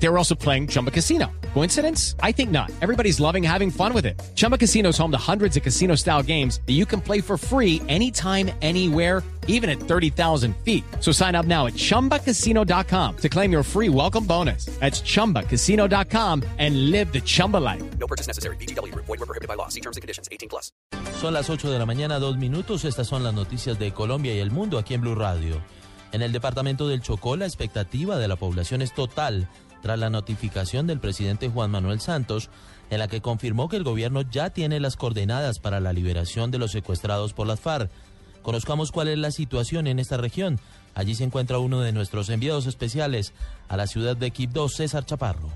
They were also playing Chumba Casino. Coincidence? I think not. Everybody's loving having fun with it. Chumba Casino is home to hundreds of casino style games that you can play for free anytime, anywhere, even at 30,000 feet. So sign up now at chumbacasino.com to claim your free welcome bonus. That's chumbacasino.com and live the Chumba life. No purchase necessary. BGW. Void were prohibited by law. See terms and conditions. 18 plus. Son las 8 de la mañana, dos minutos. Estas son las noticias de Colombia y el mundo aquí en Blue Radio. En el departamento del Chocó, la expectativa de la población es total tras la notificación del presidente Juan Manuel Santos, en la que confirmó que el gobierno ya tiene las coordenadas para la liberación de los secuestrados por las FARC. Conozcamos cuál es la situación en esta región. Allí se encuentra uno de nuestros enviados especiales a la ciudad de Quibdó, César Chaparro.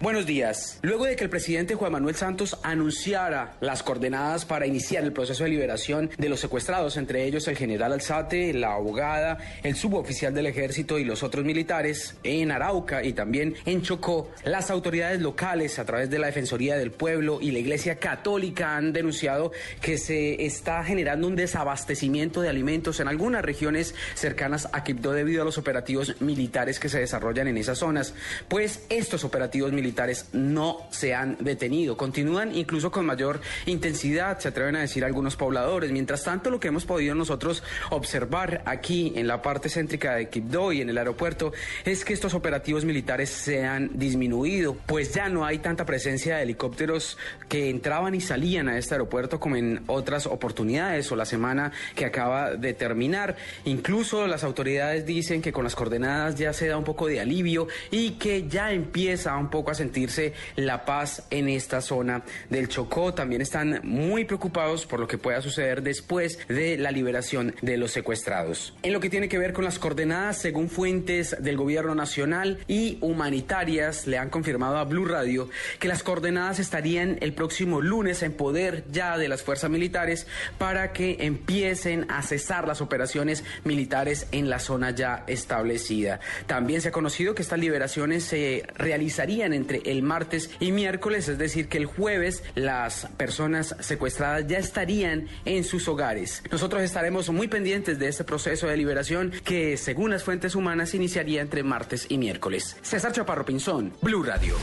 Buenos días. Luego de que el presidente Juan Manuel Santos anunciara las coordenadas para iniciar el proceso de liberación de los secuestrados, entre ellos el general Alzate, la abogada, el suboficial del ejército y los otros militares, en Arauca y también en Chocó, las autoridades locales a través de la Defensoría del Pueblo y la Iglesia Católica han denunciado que se está generando un desabastecimiento de alimentos en algunas regiones cercanas a Quibdó debido a los operativos militares que se desarrollan en esas zonas. Pues estos operativos militares militares no se han detenido. Continúan incluso con mayor intensidad, se atreven a decir algunos pobladores. Mientras tanto, lo que hemos podido nosotros observar aquí en la parte céntrica de Quibdó y en el aeropuerto es que estos operativos militares se han disminuido, pues ya no hay tanta presencia de helicópteros que entraban y salían a este aeropuerto como en otras oportunidades o la semana que acaba de terminar. Incluso las autoridades dicen que con las coordenadas ya se da un poco de alivio y que ya empieza un poco a sentirse la paz en esta zona del Chocó. También están muy preocupados por lo que pueda suceder después de la liberación de los secuestrados. En lo que tiene que ver con las coordenadas, según fuentes del gobierno nacional y humanitarias, le han confirmado a Blue Radio que las coordenadas estarían el próximo lunes en poder ya de las fuerzas militares para que empiecen a cesar las operaciones militares en la zona ya establecida. También se ha conocido que estas liberaciones se realizarían en entre el martes y miércoles, es decir, que el jueves las personas secuestradas ya estarían en sus hogares. Nosotros estaremos muy pendientes de este proceso de liberación que, según las fuentes humanas, iniciaría entre martes y miércoles. César Chaparro Pinzón, Blue Radio.